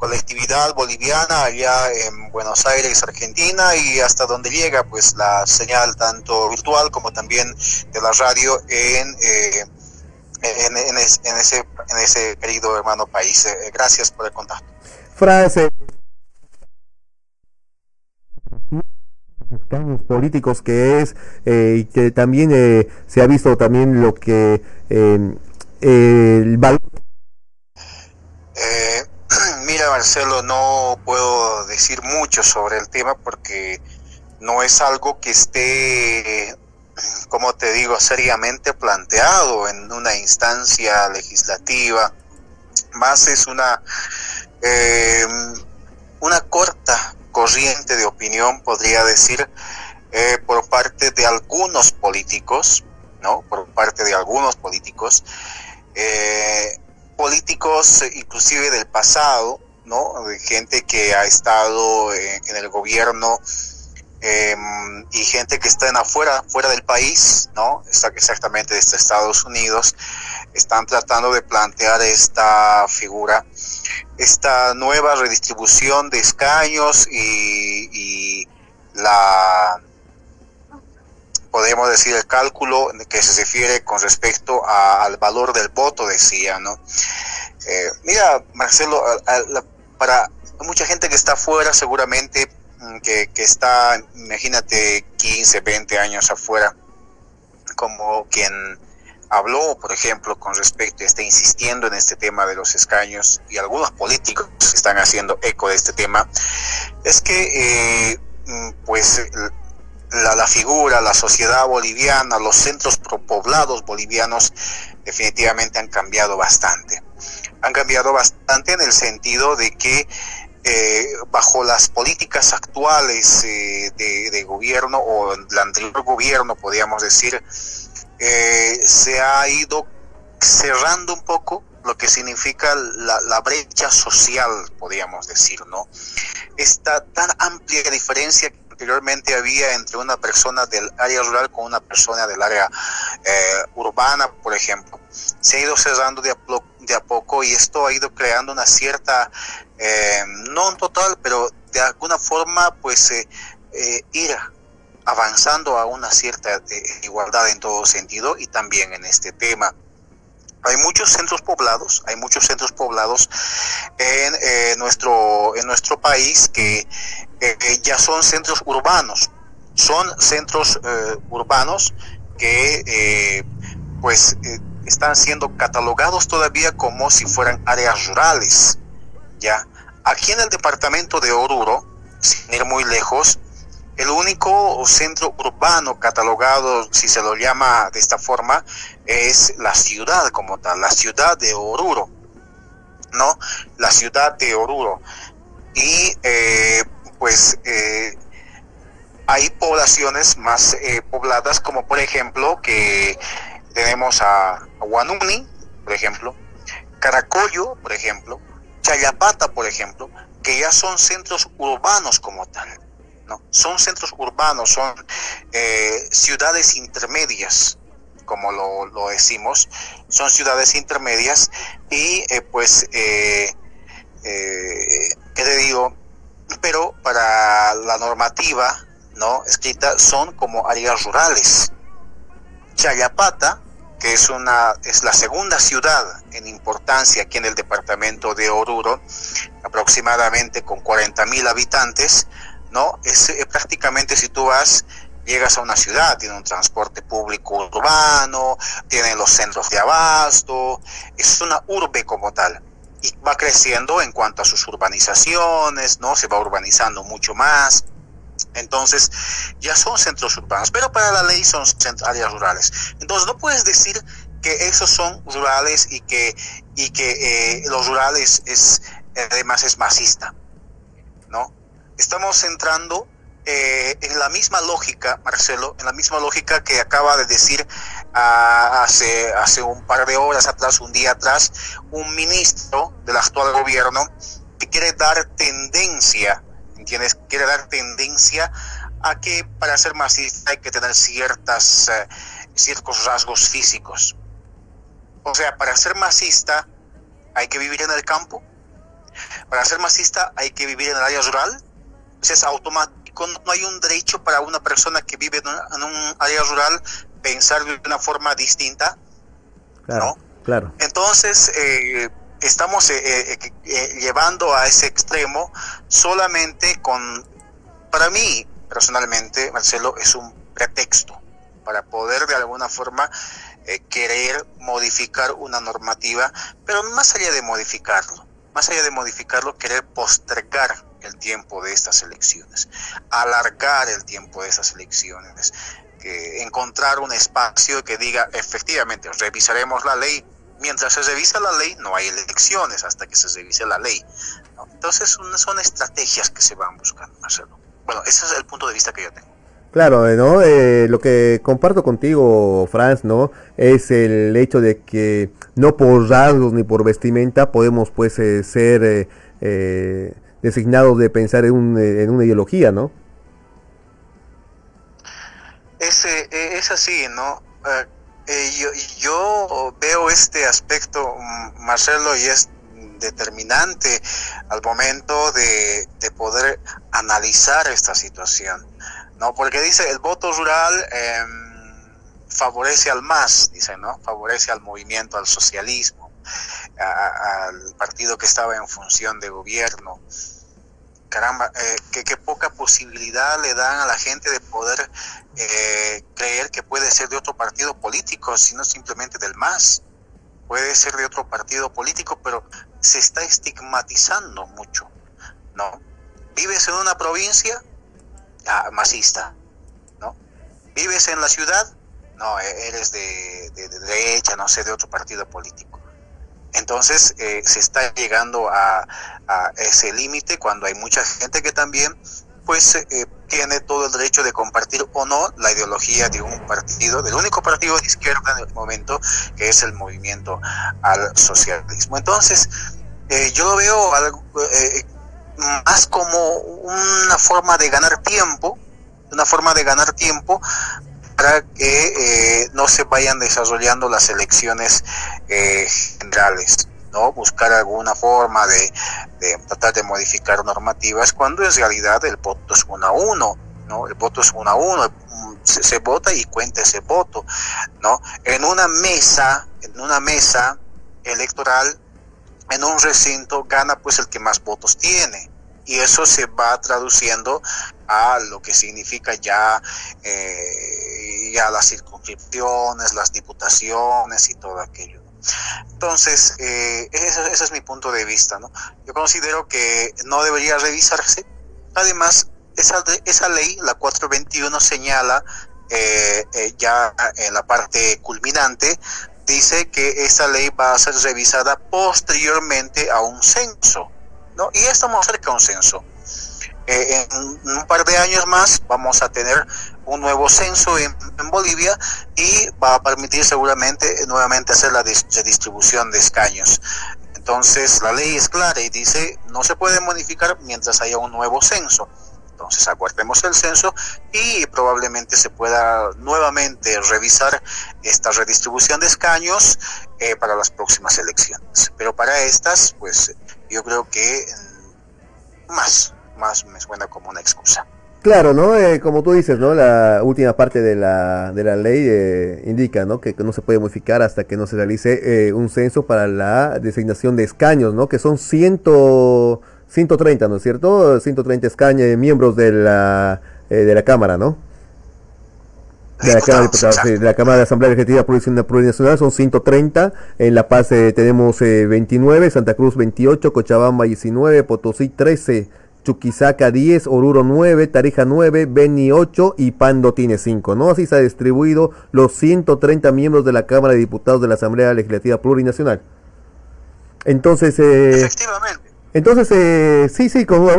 colectividad boliviana allá en Buenos Aires, Argentina, y hasta donde llega pues la señal tanto virtual como también de la radio en, eh, en, en, ese, en ese querido hermano país. Eh, gracias por el contacto. Frase. cambios políticos que es eh, y que también eh, se ha visto también lo que el eh, mira, Marcelo, no puedo decir mucho sobre el tema porque no es algo que esté, como te digo, seriamente planteado en una instancia legislativa. Más es una, eh, una corta corriente de opinión, podría decir, eh, por parte de algunos políticos, ¿no? Por parte de algunos políticos. Eh, políticos inclusive del pasado, ¿no? De gente que ha estado en, el gobierno eh, y gente que está en afuera, fuera del país, ¿no? Está exactamente desde Estados Unidos, están tratando de plantear esta figura, esta nueva redistribución de escaños y, y la podemos decir el cálculo que se refiere con respecto al valor del voto, decía, ¿no? Eh, mira, Marcelo, a, a, para mucha gente que está afuera, seguramente que, que, está, imagínate, 15, 20 años afuera, como quien habló, por ejemplo, con respecto, está insistiendo en este tema de los escaños y algunos políticos están haciendo eco de este tema, es que, eh, pues, la, la, figura, la sociedad boliviana, los centros poblados bolivianos definitivamente han cambiado bastante. Han cambiado bastante en el sentido de que eh, bajo las políticas actuales eh, de, gobierno o el anterior gobierno, podríamos decir, eh, se ha ido cerrando un poco lo que significa la, la, brecha social, podríamos decir, ¿no? Esta tan amplia diferencia anteriormente había entre una persona del área rural con una persona del área eh, urbana, por ejemplo. Se ha ido cerrando de a, poco y esto ha ido creando una cierta, eh, no en total, pero de alguna forma, pues eh, ir avanzando a una cierta igualdad en todo sentido y también en este tema. Hay muchos centros poblados, hay muchos centros poblados en eh, nuestro en nuestro país que eh, ya son centros urbanos, son centros eh, urbanos que eh, pues están siendo catalogados todavía como si fueran áreas rurales. Ya, aquí en el departamento de Oruro, sin ir muy lejos, el único centro urbano catalogado, si se lo llama de esta forma, es la ciudad como tal, la ciudad de Oruro, ¿no? La ciudad de Oruro. Y eh, pues eh, hay poblaciones más eh, pobladas como por ejemplo que tenemos a, Guanuni, por ejemplo, Caracollo, por ejemplo, Chayapata, por ejemplo, que ya son centros urbanos como tal. Son centros urbanos, son eh, ciudades intermedias, como lo, decimos, son ciudades intermedias y eh, pues, eh, ¿qué te digo? pero para la normativa no escrita son como áreas rurales. Chayapata, que es una es la segunda ciudad en importancia aquí en el departamento de Oruro, aproximadamente con 40 mil habitantes, no es eh, prácticamente si tú vas llegas a una ciudad, tiene un transporte público urbano, tiene los centros de abasto, es una urbe como tal y va creciendo en cuanto a sus urbanizaciones, ¿no? Se va urbanizando mucho más. Entonces, ya son centros urbanos, pero para la ley son áreas rurales. Entonces, no puedes decir que esos son rurales y que, y que eh, los rurales es, además es masista. Estamos entrando eh, en la misma lógica, Marcelo, en la misma lógica que acaba de decir uh, hace, hace un par de horas atrás, un día atrás, un ministro del actual gobierno que quiere dar tendencia, ¿entiendes? Quiere dar tendencia a que para ser masista hay que tener ciertas, uh, ciertos rasgos físicos. O sea, para ser masista hay que vivir en el campo, para ser masista hay que vivir en el área rural, es automático, no hay un derecho para una persona que vive en un área rural pensar de una forma distinta, claro, Claro. Entonces, eh, estamos eh, eh, llevando a ese extremo solamente con, para mí personalmente, Marcelo, es un pretexto para poder de alguna forma querer modificar una normativa, pero más allá de modificarlo, más allá de modificarlo, querer postergar el tiempo de estas elecciones, alargar el tiempo de estas elecciones, que encontrar un espacio que diga efectivamente revisaremos la ley. Mientras se revisa la ley, no hay elecciones hasta que se revise la ley. Entonces, son estrategias que se van buscando, Marcelo. Bueno, ese es el punto de vista que yo tengo. Claro, ¿no? Eh, lo que comparto contigo, Franz, ¿no? Es el hecho de que no por rasgos ni por vestimenta podemos, pues, eh, ser eh, designados de pensar en, un, en una ideología, ¿no? Es, es así, ¿no? yo, yo veo este aspecto, mm, Marcelo, y es determinante al momento de, de poder analizar esta situación ¿no? Porque dice, el voto rural em, favorece al MAS, dice, ¿no? Favorece al movimiento, al socialismo, al partido que estaba en función de gobierno. Caramba, eh, qué, poca posibilidad le dan a la gente de poder eh, creer que puede ser de otro partido político, sino simplemente del MAS. Puede ser de otro partido político, pero se está estigmatizando mucho, ¿no? Vives en una provincia, masista, ¿no? ¿Vives en la ciudad? No, e-, eres de, derecha, no sé, de otro partido político. Entonces eh, se está llegando a, ese límite cuando hay mucha gente que también pues eh, tiene todo el derecho de compartir o no la ideología de un partido, del único partido de izquierda en el momento, que es el movimiento al socialismo. Entonces, eh, yo lo veo algo, más como una forma de ganar tiempo, una forma de ganar tiempo para que eh, no se vayan desarrollando las elecciones eh, generales. ¿no? buscar alguna forma de, tratar de modificar normativas cuando en realidad el voto es uno a uno ¿no? el voto es uno a uno se, se, vota y cuenta ese voto no en una mesa en una mesa electoral en un recinto gana pues el que más votos tiene y eso se va traduciendo a lo que significa ya, eh, las circunscripciones, las diputaciones y todo aquello. Entonces, eh, ese, es mi punto de vista. ¿no? Yo considero que no debería revisarse. Además, esa, esa ley, la 421, señala eh, ya en la parte culminante dice que esta ley va a ser revisada posteriormente a un censo, Y estamos cerca de un censo. Eh, en un par de años más vamos a tener un nuevo censo en, Bolivia y va a permitir seguramente nuevamente hacer la redistribución de escaños. Entonces la ley es clara y dice no se puede modificar mientras haya un nuevo censo. Entonces aguardemos el censo y probablemente se pueda nuevamente revisar esta redistribución de escaños eh, para las próximas elecciones. Pero para estas, pues yo creo que mm, más, más me suena como una excusa. Claro, ¿no? Eh, como tú dices, ¿no? La última parte de la, de la ley eh, indica, ¿no? Que, no se puede modificar hasta que no se realice un censo para la designación de escaños, ¿no? Que son ciento 130, ¿no es cierto? 130 escaños, miembros de la, eh, de la Cámara, ¿no? De la, Cámara de, de la Cámara de Asamblea Legislativa Plurinacional son 130, en La Paz eh, tenemos 29, eh, Santa Cruz 28, Cochabamba 19, Potosí 13, Chuquisaca 10, Oruro 9, Tarija 9, Beni 8 y Pando tiene 5, ¿no? Así se ha distribuido los 130 miembros de la Cámara de Diputados de la Asamblea Legislativa Plurinacional. Entonces, Efectivamente. Entonces, eh, sí, sí, como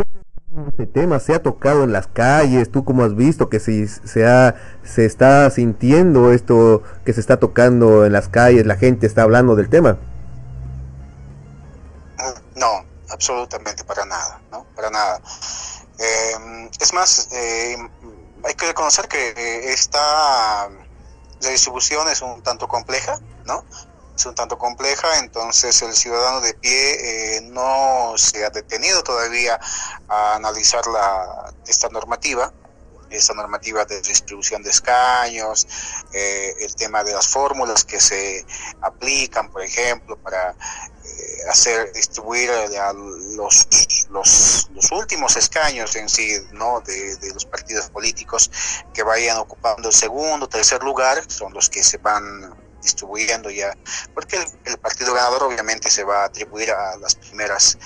este tema se ha tocado en las calles, tú como has visto que si se, ha, se está sintiendo esto que se está tocando en las calles, la gente está hablando del tema. No, absolutamente para nada, ¿no? Para nada. Eh, es más, eh, hay que reconocer que esta la distribución es un tanto compleja, ¿no? Es un tanto compleja, entonces el ciudadano de pie eh, no se ha detenido todavía a analizar la, esta normativa, esta normativa de distribución de escaños, eh, el tema de las fórmulas que se aplican, por ejemplo, para eh, hacer distribuir los, los, los, últimos escaños en sí, ¿no? De, de, los partidos políticos que vayan ocupando el segundo, tercer lugar, son los que se van distribuyendo ya, porque el, partido ganador obviamente se va a atribuir a las primeras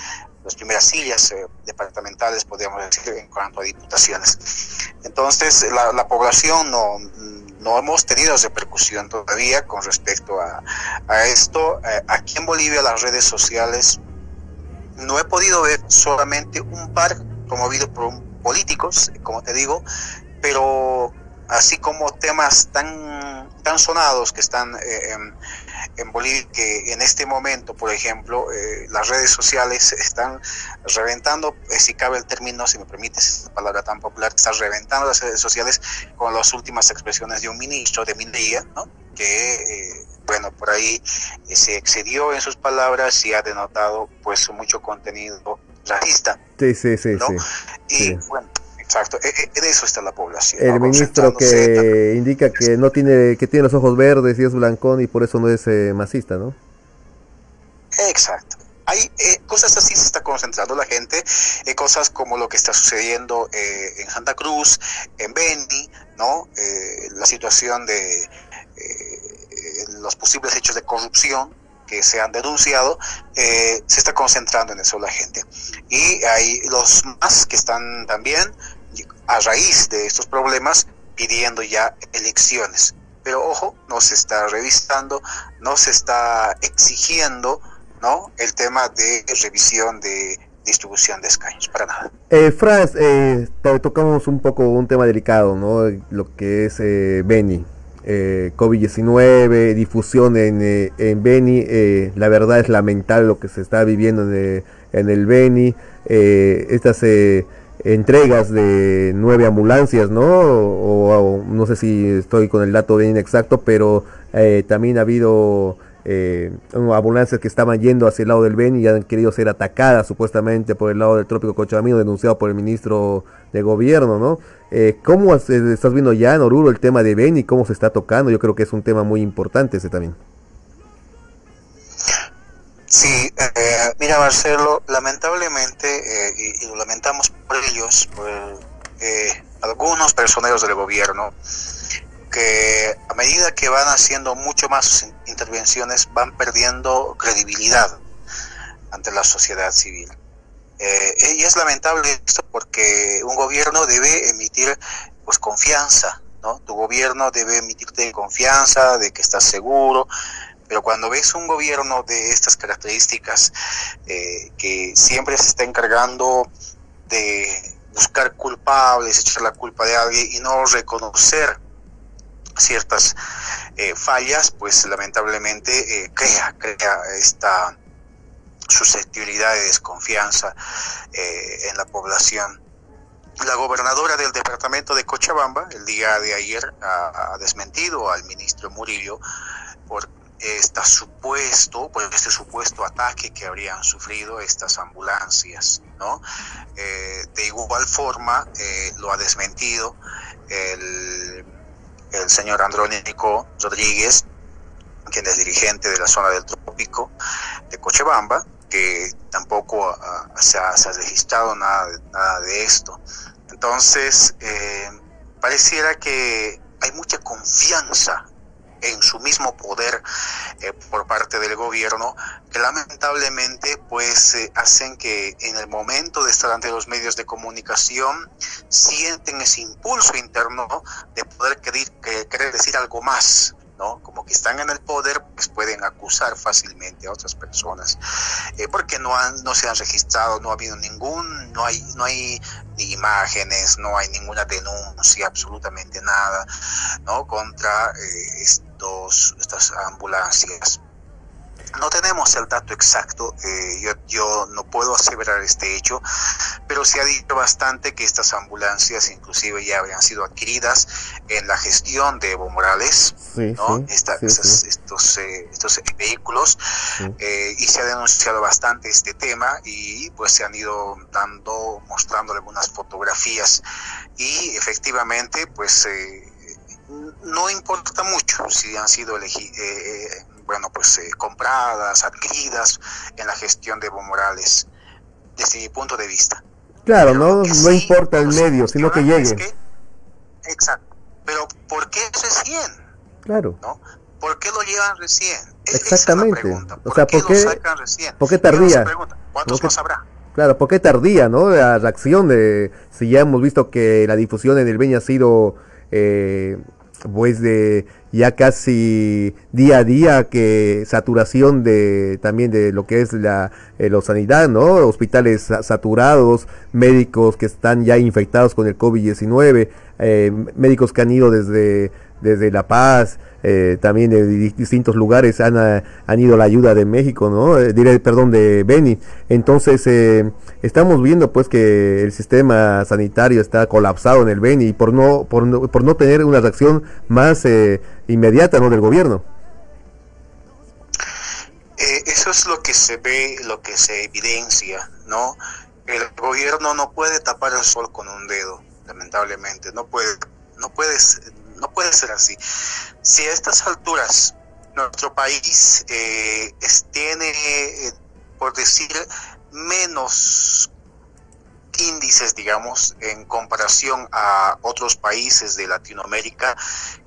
las primeras sillas eh, departamentales, podríamos decir, en cuanto a diputaciones. Entonces, la, la, población no, no hemos tenido repercusión todavía con respecto a, a esto. Eh, aquí en Bolivia las redes sociales no he podido ver solamente un par promovido por políticos, como te digo, pero así como temas tan, tan sonados que están eh, en, en, Bolivia, que en este momento, por ejemplo, eh, las redes sociales están reventando, eh, si cabe el término, si me permites esta palabra tan popular, están reventando las redes sociales con las últimas expresiones de un ministro de Minería, ¿no? que, bueno, por ahí se excedió en sus palabras y ha denotado pues mucho contenido racista. Sí, sí, sí. ¿no? sí, y sí. bueno, Exacto, en e, eso está la población. El ¿no? ministro que indica que no tiene que tiene los ojos verdes y es blancón y por eso no es eh, masista, ¿no? Exacto. Hay eh, cosas así se está concentrando la gente, eh, cosas como lo que está sucediendo eh, en Santa Cruz, en Beni, ¿no? la situación de los posibles hechos de corrupción que se han denunciado, se está concentrando en eso la gente. Y hay los más que están también a raíz de estos problemas pidiendo ya elecciones. Pero ojo, no se está revisando, no se está exigiendo ¿no? el tema de revisión de distribución de escaños, para nada. Eh, Franz, eh, tocamos un poco un tema delicado, ¿no? Lo que es eh, Beni. Eh, COVID-19, difusión en, eh, en Beni, la verdad es lamentable lo que se está viviendo en, en el Beni, estas entregas de nueve ambulancias, ¿no? O, no sé si estoy con el dato bien exacto, pero eh, también ha habido eh, ambulancias que estaban yendo hacia el lado del Beni y han querido ser atacadas supuestamente por el lado del trópico Cochabamino, denunciado por el ministro de gobierno, ¿no? Eh, ¿Cómo estás viendo ya en Oruro el tema de Beni? ¿Cómo se está tocando? Yo creo que es un tema muy importante ese también. Sí, mira Marcelo, lamentablemente, y, y, lo lamentamos ellos, por eh, algunos personeros del gobierno, que a medida que van haciendo mucho más intervenciones van perdiendo credibilidad ante la sociedad civil. Eh, y es lamentable esto porque un gobierno debe emitir pues confianza, ¿no? Tu gobierno debe emitirte confianza de que estás seguro, pero cuando ves un gobierno de estas características eh, que siempre se está encargando de buscar culpables, echar la culpa de alguien y no reconocer ciertas eh, fallas, pues lamentablemente eh, crea, crea esta susceptibilidad de desconfianza eh, en la población. La gobernadora del departamento de Cochabamba el día de ayer ha, ha desmentido al ministro Murillo por esta supuesto, por este supuesto ataque que habrían sufrido estas ambulancias, ¿no? Eh, de igual forma eh, lo ha desmentido el, el señor Andrónico Rodríguez, quien es dirigente de la zona del trópico de Cochabamba, que tampoco uh, se, ha, se, ha, registrado nada, nada de esto. Entonces, eh, pareciera que hay mucha confianza en su mismo poder eh, por parte del gobierno que lamentablemente pues eh, hacen que en el momento de estar ante los medios de comunicación sienten ese impulso interno de poder querer, querer decir algo más ¿no? Como que están en el poder, pues pueden acusar fácilmente a otras personas, eh, porque no han, no se han registrado, no ha habido ningún, no hay, no hay ni imágenes, no hay ninguna denuncia, absolutamente nada, ¿no? Contra eh, estos, estas ambulancias. No tenemos el dato exacto, eh, yo, yo, no puedo aseverar este hecho, pero se ha dicho bastante que estas ambulancias inclusive ya habrían sido adquiridas en la gestión de Evo Morales, ¿no? estos, eh, estos vehículos, eh, y se ha denunciado bastante este tema y pues se han ido dando, mostrando algunas fotografías. Y efectivamente pues no importa mucho si han sido elegidos bueno, pues eh, compradas, adquiridas en la gestión de Evo Morales, desde mi punto de vista. Claro, no, no importa el medio, sino que llegue. exacto. Pero ¿por qué recién? Claro. ¿no? ¿Por qué lo llevan recién? Exactamente. ¿Por o sea, ¿por qué, lo sacan recién? ¿por qué tardía? ¿Cuántos más habrá? Claro, ¿por qué tardía, no? La reacción de, si ya hemos visto que la difusión en el Beña ha sido, eh, pues de ya casi día a día que saturación de también de lo que es la, eh, sanidad, ¿no? Hospitales saturados, médicos que están ya infectados con el COVID-19, eh, médicos que han ido desde desde La Paz, eh, también de distintos lugares han, eh, han, ido la ayuda de México, ¿no? Eh, perdón, de Beni. Entonces, estamos viendo pues que el sistema sanitario está colapsado en el Beni por no, por no, por no tener una reacción más inmediata, ¿no? Del gobierno. eso es lo que se ve, lo que se evidencia, ¿no? El gobierno no puede tapar el sol con un dedo, lamentablemente, no puede, no puedes no puede ser así. Si a estas alturas nuestro país eh, tiene, eh, por decir, menos índices, digamos, en comparación a otros países de Latinoamérica,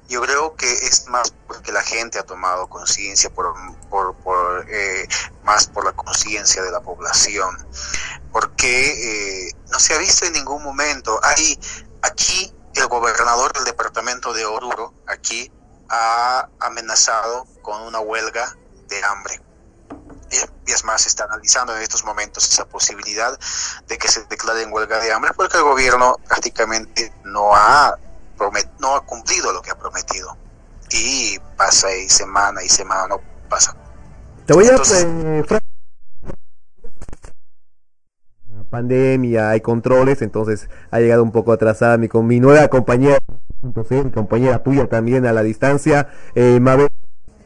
yo creo que es más porque la gente ha tomado conciencia, por, por, eh, más por la conciencia de la población, porque no se ha visto en ningún momento. Hay aquí el gobernador del departamento de Oruro aquí ha amenazado con una huelga de hambre. Y es más, se está analizando en estos momentos esa posibilidad de que se declare en huelga de hambre porque el gobierno prácticamente no ha, no ha cumplido lo que ha prometido. Y pasa y semana y semana no pasa. Te voy a pandemia, hay controles, entonces ha llegado un poco atrasada mi, con mi nueva compañera, mi compañera tuya también a la distancia, eh, Mabel.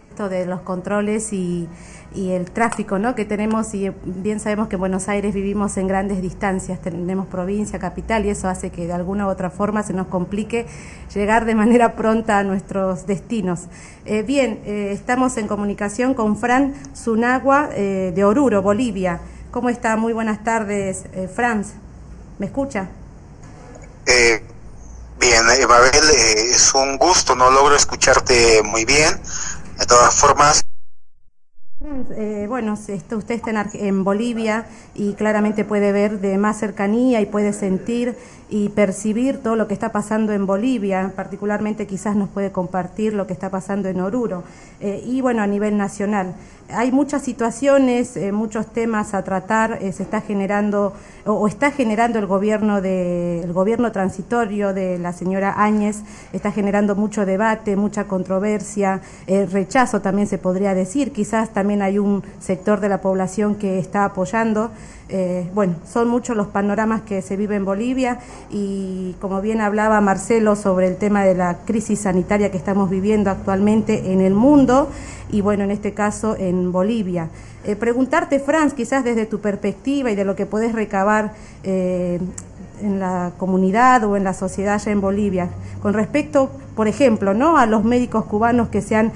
Esto de los controles y, y el tráfico ¿no? que tenemos, y bien sabemos que en Buenos Aires vivimos en grandes distancias, tenemos provincia, capital, y eso hace que de alguna u otra forma se nos complique llegar de manera pronta a nuestros destinos. Eh, bien, eh, estamos en comunicación con Fran Zunagua de Oruro, Bolivia. ¿Cómo está? Muy buenas tardes, eh, Franz. ¿Me escucha? Eh, bien, Mabel, eh, es un gusto, no logro escucharte muy bien. De todas formas, eh, bueno, usted está en, Bolivia y claramente puede ver de más cercanía y puede sentir y percibir todo lo que está pasando en Bolivia, particularmente quizás nos puede compartir lo que está pasando en Oruro eh, y bueno, a nivel nacional. Hay muchas situaciones, eh, muchos temas a tratar, se está generando o, está generando el gobierno de el gobierno transitorio de la señora Áñez, está generando mucho debate, mucha controversia, rechazo también se podría decir, quizás también hay un sector de la población que está apoyando. Eh, bueno, son muchos los panoramas que se viven en Bolivia y como bien hablaba Marcelo sobre el tema de la crisis sanitaria que estamos viviendo actualmente en el mundo y bueno, en este caso en Bolivia. Eh, preguntarte, Franz, quizás desde tu perspectiva y de lo que puedes recabar eh, en la comunidad o en la sociedad allá en Bolivia, con respecto, por ejemplo, ¿no? a los médicos cubanos que se han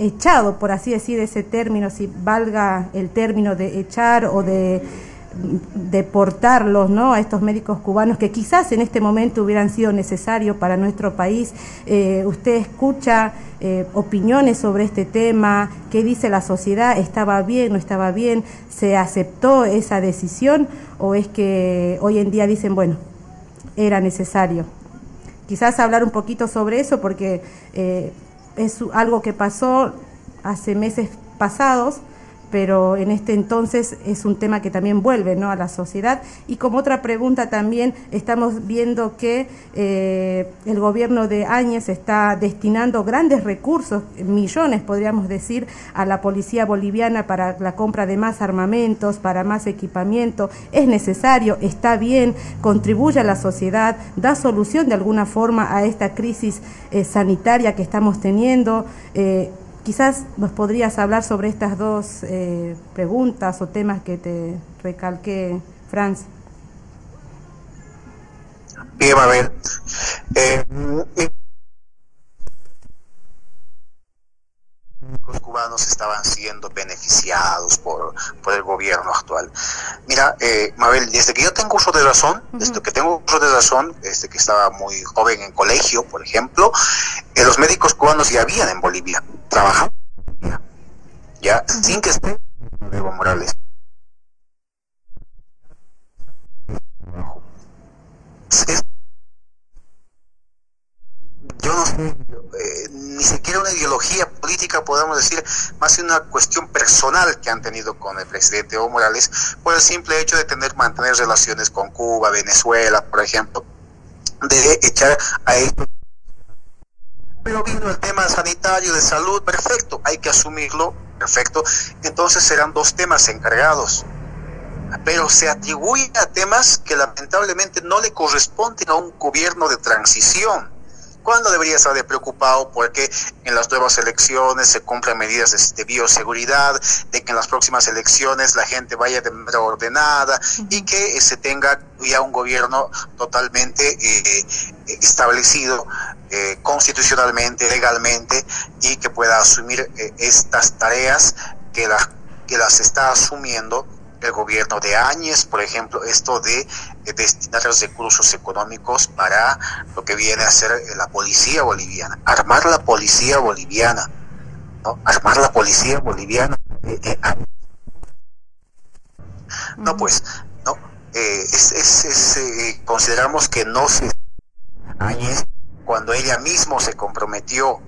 echado, por así decir, ese término, si valga el término de echar o de deportarlos ¿no? a estos médicos cubanos que quizás en este momento hubieran sido necesarios para nuestro país. Eh, usted escucha eh, opiniones sobre este tema, qué dice la sociedad, estaba bien, no estaba bien, se aceptó esa decisión o es que hoy en día dicen, bueno, era necesario. Quizás hablar un poquito sobre eso porque... Eh, es algo que pasó hace meses pasados, pero en este entonces es un tema que también vuelve ¿no? a la sociedad. Y como otra pregunta también estamos viendo que eh, el gobierno de Áñez está destinando grandes recursos, millones podríamos decir, a la policía boliviana para la compra de más armamentos, para más equipamiento. Es necesario, está bien, contribuye a la sociedad, da solución de alguna forma a esta crisis eh, sanitaria que estamos teniendo. Eh, Quizás nos podrías hablar sobre estas dos eh, preguntas o temas que te recalqué, Franz. Bien, a ver. Eh, los cubanos estaban siendo beneficiados por, por el gobierno actual. Mira, eh, Mabel, desde que yo tengo uso de razón, desde que tengo uso de razón, desde que estaba muy joven en colegio, por ejemplo, eh, los médicos cubanos ya habían en Bolivia, trabajando, ya, sin que esté Evo Morales. yo no sé, eh, ni siquiera una ideología política, podemos decir, más una cuestión personal que han tenido con el presidente Evo Morales, por el simple hecho de tener, mantener relaciones con Cuba, Venezuela, por ejemplo, de echar a esto. Pero vino el tema sanitario, de salud, perfecto, hay que asumirlo, perfecto. Entonces serán dos temas encargados. Pero se atribuye a temas que lamentablemente no le corresponden a un gobierno de transición. ¿Cuándo debería estar de preocupado porque en las nuevas elecciones se cumplan medidas de, bioseguridad, de que en las próximas elecciones la gente vaya de manera ordenada y que se tenga ya un gobierno totalmente eh, establecido eh, constitucionalmente, legalmente y que pueda asumir eh, estas tareas que, que las está asumiendo el gobierno de Áñez, por ejemplo, esto de, destinar los recursos económicos para lo que viene a ser la policía boliviana, armar la policía boliviana, ¿no? Armar la policía boliviana. Eh, eh, ah. no, pues, no, eh, es, es, consideramos que no se... cuando ella mismo se comprometió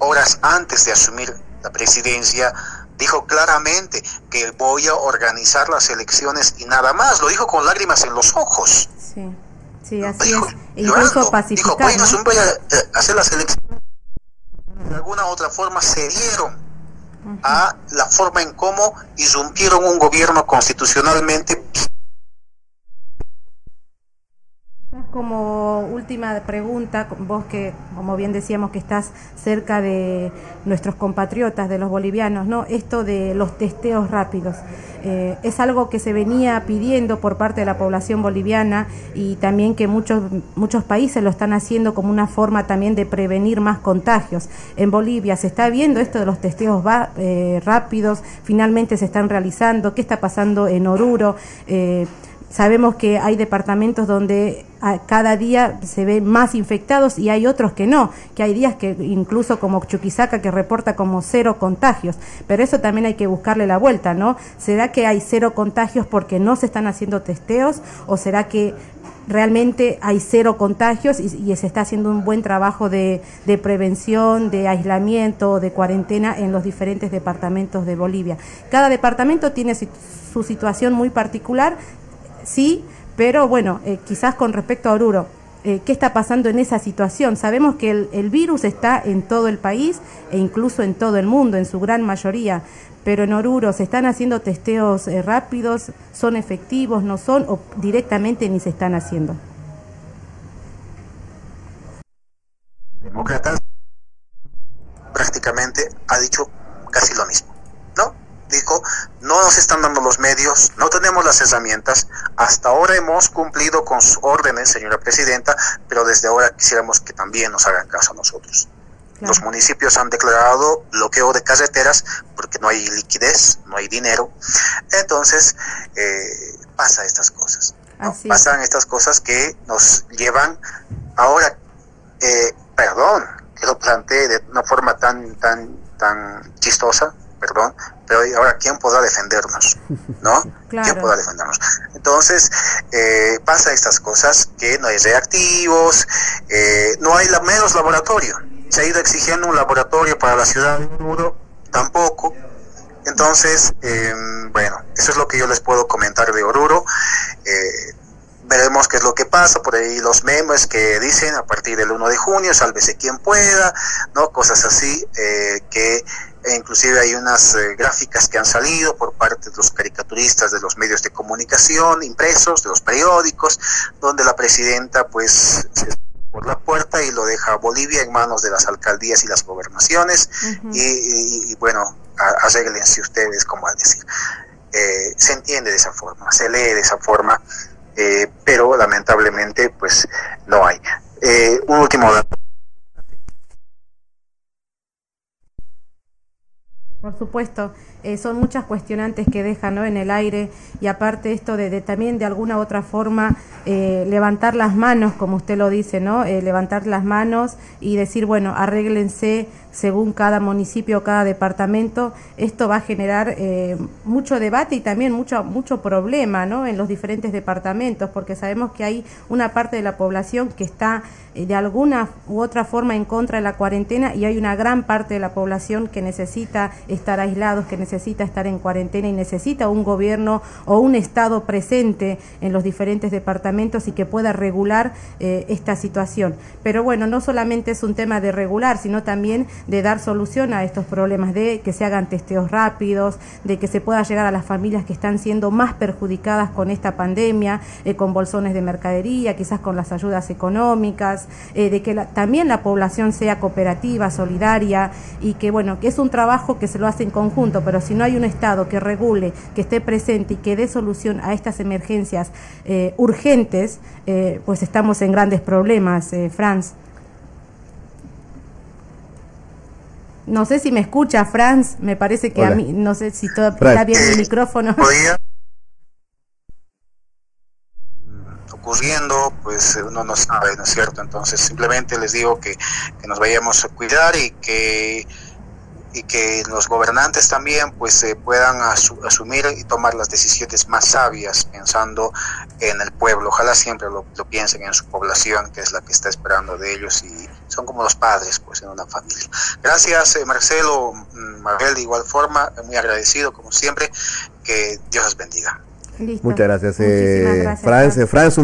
horas antes de asumir la presidencia, dijo claramente que voy a organizar las elecciones y nada más, lo dijo con lágrimas en los ojos. Sí, sí, así es. E incluso. Dijo, voy, a, eh, hacer las elecciones. De alguna otra forma se dieron a la forma en cómo irrumpieron un gobierno constitucionalmente Como última pregunta, vos que, como bien decíamos, que estás cerca de nuestros compatriotas, de los bolivianos, ¿no? Esto de los testeos rápidos. Eh, es algo que se venía pidiendo por parte de la población boliviana y también que muchos, muchos países lo están haciendo como una forma también de prevenir más contagios. En Bolivia se está viendo esto de los testeos eh, rápidos, finalmente se están realizando. ¿Qué está pasando en Oruro? Eh, Sabemos que hay departamentos donde cada día se ven más infectados y hay otros que no, que hay días que incluso como Chuquisaca que reporta como cero contagios, pero eso también hay que buscarle la vuelta, ¿no? ¿Será que hay cero contagios porque no se están haciendo testeos o será que realmente hay cero contagios y, se está haciendo un buen trabajo de, de, prevención, de aislamiento, de cuarentena en los diferentes departamentos de Bolivia. Cada departamento tiene su situación muy particular sí, pero bueno, eh, quizás con respecto a Oruro, eh, ¿qué está pasando en esa situación? Sabemos que el, virus está en todo el país e incluso en todo el mundo, en su gran mayoría, pero en Oruro se están haciendo testeos eh, rápidos, son efectivos, no son, o directamente ni se están haciendo. Demócratas prácticamente ha dicho casi lo mismo dijo, no nos están dando los medios, no tenemos las herramientas, hasta ahora hemos cumplido con sus órdenes, señora presidenta, pero desde ahora quisiéramos que también nos hagan caso a nosotros. Los municipios han declarado bloqueo de carreteras porque no hay liquidez, no hay dinero. Entonces, eh, pasa estas cosas. Pasan estas cosas que nos llevan ahora, eh, perdón, que lo planteé de una forma tan, tan, tan chistosa, perdón, pero ahora ¿quién podrá defendernos? ¿No? ¿Quién podrá defendernos? Entonces, eh, pasa estas cosas, que no hay reactivos, eh, no hay la, menos laboratorio. Se ha ido exigiendo un laboratorio para la ciudad de Muro, tampoco. Entonces, em, bueno, eso es lo que yo les puedo comentar de Oruro. Eh, veremos qué es lo que pasa, por ahí los memes que dicen a partir del 1 de junio, sálvese quien pueda, ¿no? Cosas así, eh, que inclusive hay unas eh, gráficas que han salido por parte de los caricaturistas de los medios de comunicación impresos, de los periódicos, donde la presidenta pues se por la puerta y lo deja Bolivia en manos de las alcaldías y las gobernaciones y, bueno, arreglense ustedes, como al decir. Eh, se entiende de esa forma, se lee de esa forma eh, pero lamentablemente pues no hay. Eh, un último. Por supuesto, eh, son muchas cuestionantes que dejan ¿no? en el aire y aparte esto de, también de alguna otra forma levantar las manos, como usted lo dice, ¿no? Levantar las manos y decir, bueno, arréglense según cada municipio o cada departamento. Esto va a generar mucho debate y también mucho, mucho problema ¿no? en los diferentes departamentos, porque sabemos que hay una parte de la población que está de alguna u otra forma en contra de la cuarentena y hay una gran parte de la población que necesita estar aislados, que necesita estar en cuarentena y necesita un gobierno o un Estado presente en los diferentes departamentos y que pueda regular eh, esta situación. Pero bueno, no solamente es un tema de regular, sino también de dar solución a estos problemas, de que se hagan testeos rápidos, de que se pueda llegar a las familias que están siendo más perjudicadas con esta pandemia, eh, con bolsones de mercadería, quizás con las ayudas económicas, eh, de que también la población sea cooperativa, solidaria y que bueno, que es un trabajo que se lo hace en conjunto, pero si no hay un Estado que regule, que esté presente y que dé solución a estas emergencias eh, urgentes, eh, pues estamos en grandes problemas, Franz. No sé si me escucha, Franz. Me parece que a mí, no sé si todo, está bien el micrófono. ocurriendo, pues uno no sabe, ¿no es cierto? Entonces simplemente les digo que, que nos vayamos a cuidar y que y que los gobernantes también pues se puedan asumir y tomar las decisiones más sabias pensando en el pueblo. Ojalá siempre lo, piensen en su población, que es la que está esperando de ellos y son como los padres pues en una familia. Gracias eh, Marcelo, mm, Mabel de igual forma, muy agradecido como siempre, que Dios los bendiga. Muchas gracias, eh, gracias. Franz, Franz